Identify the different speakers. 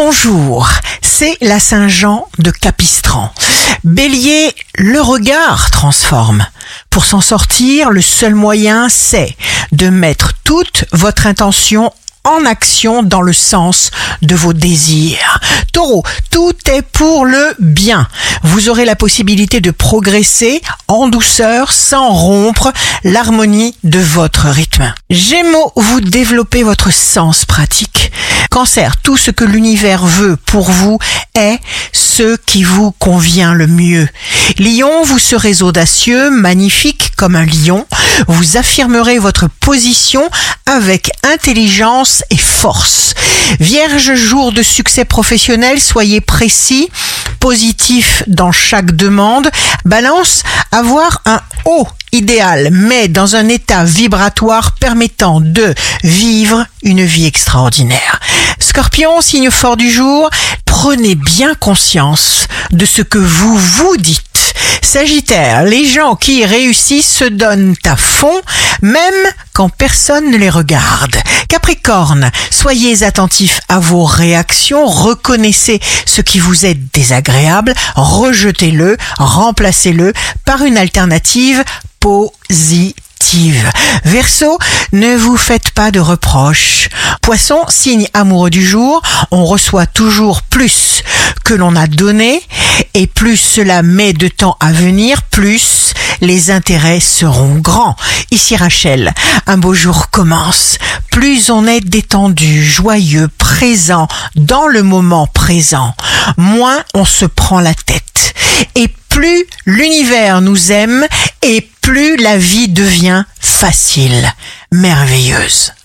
Speaker 1: Bonjour, c'est la Saint-Jean de Capistran. Bélier, le regard transforme. Pour s'en sortir, le seul moyen, c'est de mettre toute votre intention en action dans le sens de vos désirs. Taureau, tout est pour le bien. Vous aurez la possibilité de progresser en douceur sans rompre l'harmonie de votre rythme. Gémeaux, vous développez votre sens pratique. Cancer, tout ce que l'univers veut pour vous est ce qui vous convient le mieux. Lion, vous serez audacieux, magnifique comme un lion. Vous affirmerez votre position avec intelligence et force. Vierge, jour de succès professionnel, soyez précis, positif dans chaque demande. Balance, avoir un haut idéal, mais dans un état vibratoire permettant de vivre une vie extraordinaire. Scorpion, signe fort du jour, prenez bien conscience de ce que vous vous dites. Sagittaire, les gens qui réussissent se donnent à fond, même quand personne ne les regarde. Capricorne, soyez attentif à vos réactions, reconnaissez ce qui vous est désagréable, rejetez-le, remplacez-le par une alternative positive. Verseau, ne vous faites pas de reproches. Poisson, signe amoureux du jour, on reçoit toujours plus que l'on a donné et plus cela met de temps à venir, plus les intérêts seront grands. Ici Rachel, un beau jour commence. Plus on est détendu, joyeux, présent, dans le moment présent, moins on se prend la tête. Et plus l'univers nous aime et plus la vie devient facile, merveilleuse.